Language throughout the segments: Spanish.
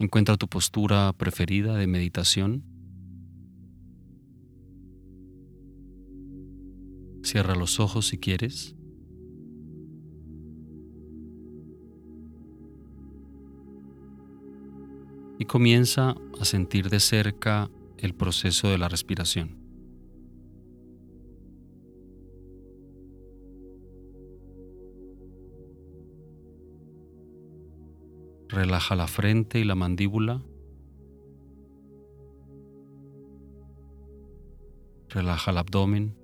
Encuentra tu postura preferida de meditación. Cierra los ojos si quieres. Y comienza a sentir de cerca el proceso de la respiración. Relaja la frente y la mandíbula. Relaja el abdomen.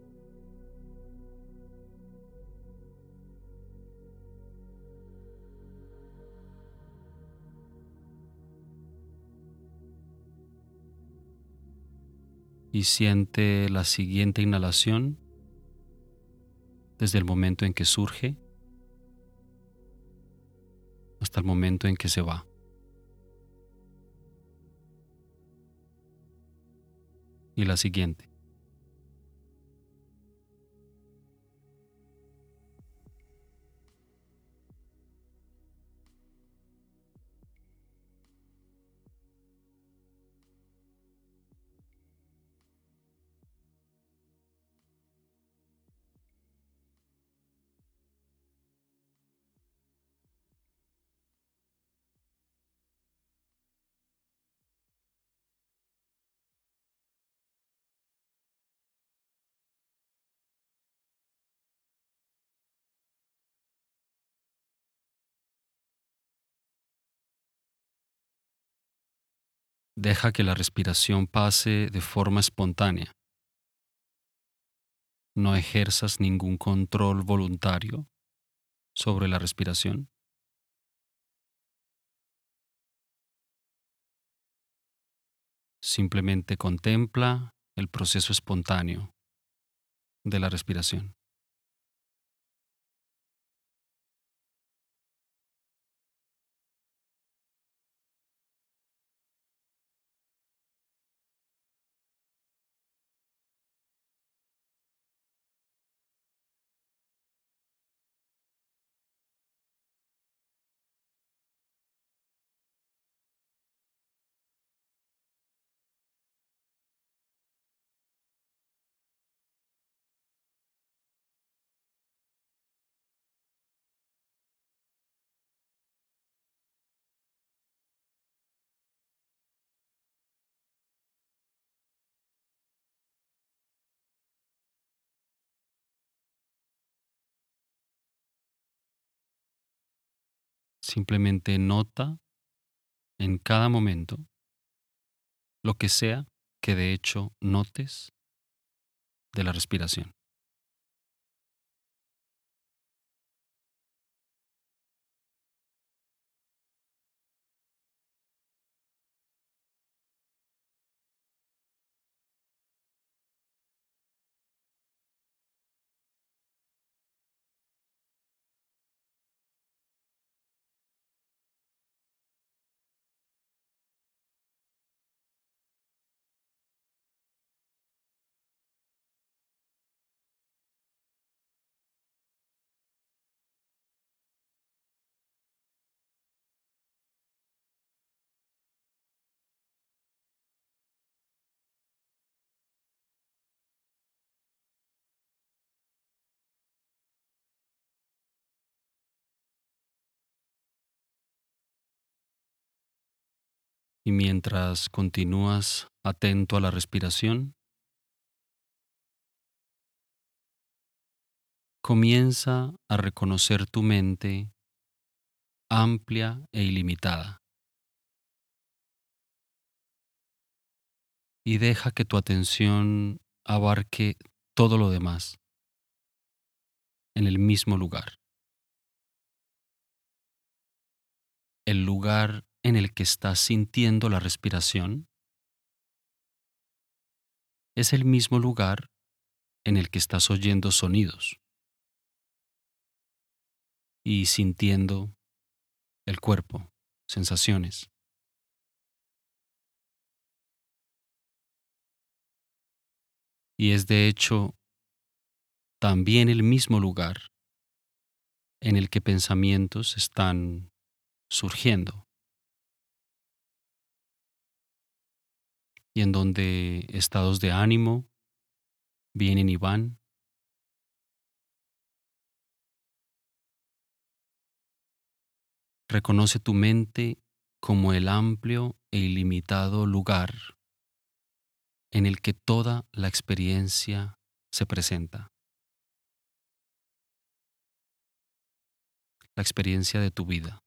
Y siente la siguiente inhalación desde el momento en que surge hasta el momento en que se va. Y la siguiente. Deja que la respiración pase de forma espontánea. No ejerzas ningún control voluntario sobre la respiración. Simplemente contempla el proceso espontáneo de la respiración. Simplemente nota en cada momento lo que sea que de hecho notes de la respiración. Y mientras continúas atento a la respiración, comienza a reconocer tu mente amplia e ilimitada. Y deja que tu atención abarque todo lo demás en el mismo lugar. El lugar en el que estás sintiendo la respiración es el mismo lugar en el que estás oyendo sonidos y sintiendo el cuerpo, sensaciones. Y es de hecho también el mismo lugar en el que pensamientos están surgiendo y en donde estados de ánimo vienen y van. Reconoce tu mente como el amplio e ilimitado lugar en el que toda la experiencia se presenta. La experiencia de tu vida.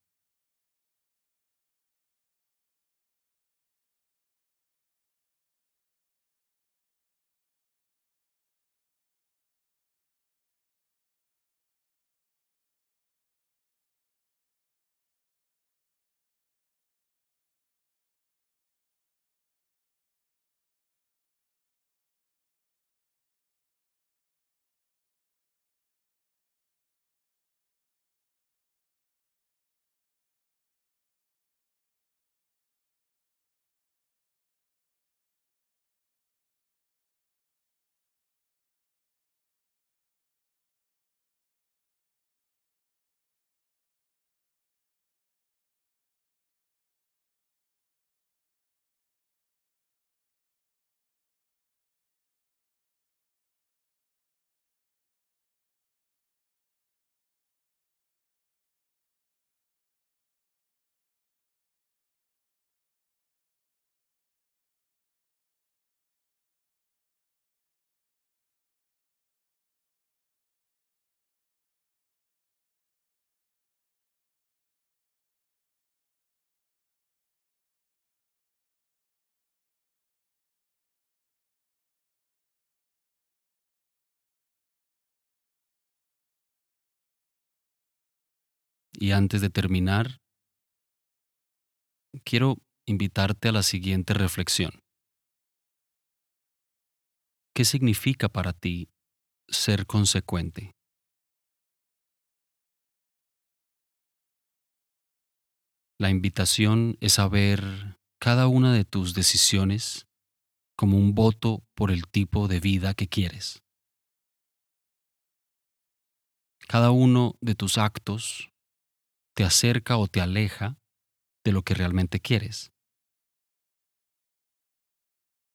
Y antes de terminar, quiero invitarte a la siguiente reflexión. ¿Qué significa para ti ser consecuente? La invitación es a ver cada una de tus decisiones como un voto por el tipo de vida que quieres. Cada uno de tus actos te acerca o te aleja de lo que realmente quieres.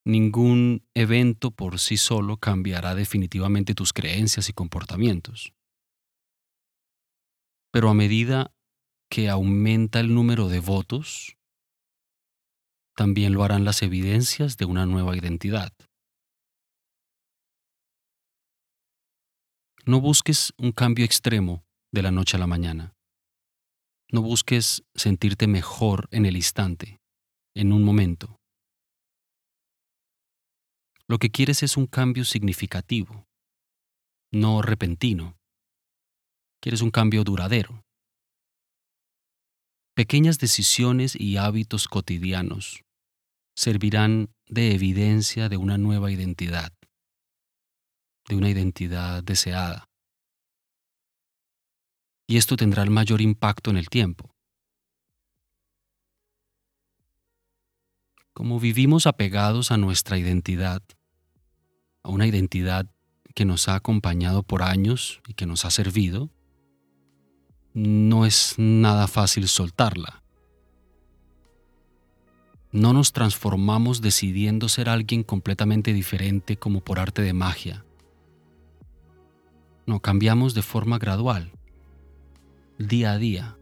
Ningún evento por sí solo cambiará definitivamente tus creencias y comportamientos. Pero a medida que aumenta el número de votos, también lo harán las evidencias de una nueva identidad. No busques un cambio extremo de la noche a la mañana. No busques sentirte mejor en el instante, en un momento. Lo que quieres es un cambio significativo, no repentino. Quieres un cambio duradero. Pequeñas decisiones y hábitos cotidianos servirán de evidencia de una nueva identidad, de una identidad deseada y esto tendrá el mayor impacto en el tiempo. Como vivimos apegados a nuestra identidad, a una identidad que nos ha acompañado por años y que nos ha servido, no es nada fácil soltarla. No nos transformamos decidiendo ser alguien completamente diferente como por arte de magia. No, cambiamos de forma gradual día a día,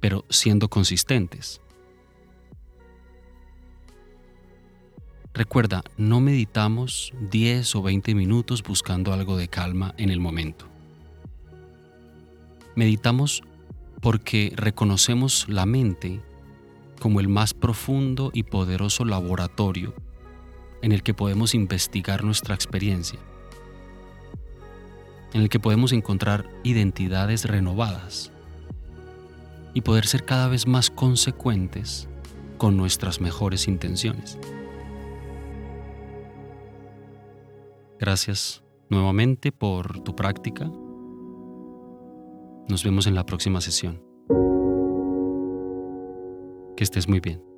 pero siendo consistentes. Recuerda, no meditamos 10 o 20 minutos buscando algo de calma en el momento. Meditamos porque reconocemos la mente como el más profundo y poderoso laboratorio en el que podemos investigar nuestra experiencia en el que podemos encontrar identidades renovadas y poder ser cada vez más consecuentes con nuestras mejores intenciones. Gracias nuevamente por tu práctica. Nos vemos en la próxima sesión. Que estés muy bien.